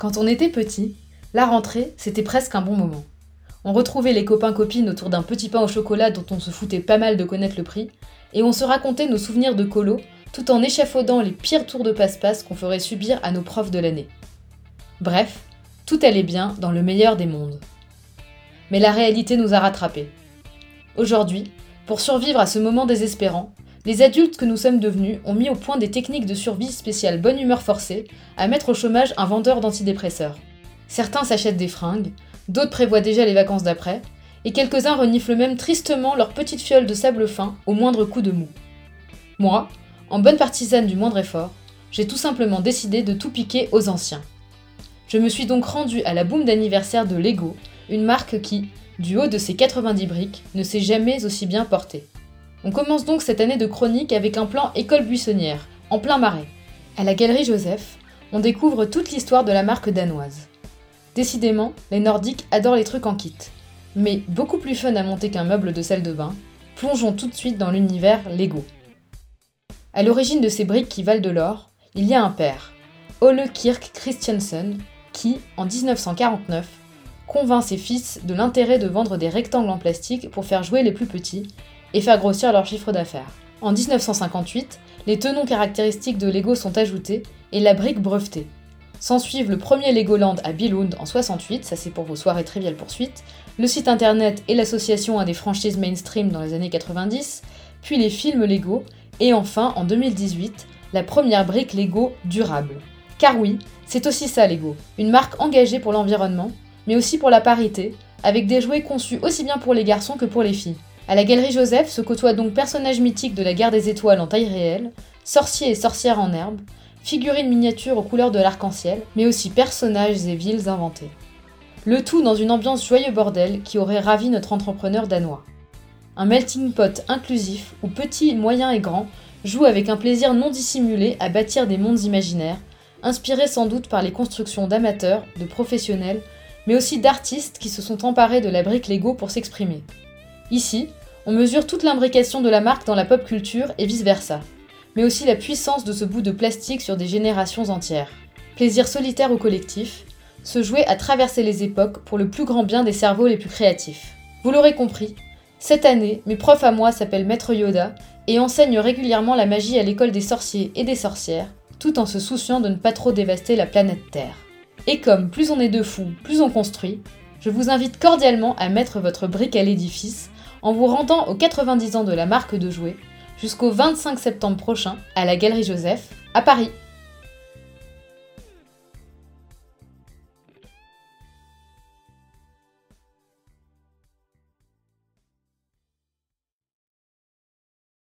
Quand on était petit, la rentrée, c'était presque un bon moment. On retrouvait les copains-copines autour d'un petit pain au chocolat dont on se foutait pas mal de connaître le prix, et on se racontait nos souvenirs de colo tout en échafaudant les pires tours de passe-passe qu'on ferait subir à nos profs de l'année. Bref, tout allait bien dans le meilleur des mondes. Mais la réalité nous a rattrapés. Aujourd'hui, pour survivre à ce moment désespérant, les adultes que nous sommes devenus ont mis au point des techniques de survie spéciales bonne humeur forcée à mettre au chômage un vendeur d'antidépresseurs. Certains s'achètent des fringues, d'autres prévoient déjà les vacances d'après, et quelques-uns reniflent même tristement leur petite fiole de sable fin au moindre coup de mou. Moi, en bonne partisane du moindre effort, j'ai tout simplement décidé de tout piquer aux anciens. Je me suis donc rendu à la boum d'anniversaire de Lego, une marque qui, du haut de ses 90 briques, ne s'est jamais aussi bien portée. On commence donc cette année de chronique avec un plan école buissonnière, en plein marais. À la galerie Joseph, on découvre toute l'histoire de la marque danoise. Décidément, les Nordiques adorent les trucs en kit. Mais beaucoup plus fun à monter qu'un meuble de salle de bain, plongeons tout de suite dans l'univers Lego. À l'origine de ces briques qui valent de l'or, il y a un père, Ole Kirk Christiansen, qui, en 1949, convainc ses fils de l'intérêt de vendre des rectangles en plastique pour faire jouer les plus petits et faire grossir leur chiffre d'affaires. En 1958, les tenons caractéristiques de Lego sont ajoutés et la brique brevetée. S'ensuivent le premier Legoland à Billund en 68, ça c'est pour vos soirées triviales poursuites, le site internet et l'association à des franchises mainstream dans les années 90, puis les films Lego, et enfin en 2018, la première brique Lego durable. Car oui, c'est aussi ça Lego, une marque engagée pour l'environnement, mais aussi pour la parité, avec des jouets conçus aussi bien pour les garçons que pour les filles. À la Galerie Joseph se côtoient donc personnages mythiques de la guerre des étoiles en taille réelle, sorciers et sorcières en herbe, figurines miniatures aux couleurs de l'arc-en-ciel, mais aussi personnages et villes inventés. Le tout dans une ambiance joyeux bordel qui aurait ravi notre entrepreneur danois. Un melting pot inclusif où petits, moyens et grands jouent avec un plaisir non dissimulé à bâtir des mondes imaginaires, inspirés sans doute par les constructions d'amateurs, de professionnels, mais aussi d'artistes qui se sont emparés de la brique Lego pour s'exprimer. Ici, on mesure toute l'imbrication de la marque dans la pop culture et vice-versa mais aussi la puissance de ce bout de plastique sur des générations entières. Plaisir solitaire ou collectif, se jouer à traverser les époques pour le plus grand bien des cerveaux les plus créatifs. Vous l'aurez compris, cette année, mes profs à moi s'appellent Maître Yoda et enseignent régulièrement la magie à l'école des sorciers et des sorcières, tout en se souciant de ne pas trop dévaster la planète Terre. Et comme plus on est de fous, plus on construit, je vous invite cordialement à mettre votre brique à l'édifice en vous rendant aux 90 ans de la marque de jouets jusqu'au 25 septembre prochain à la Galerie Joseph à Paris.